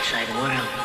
outside world.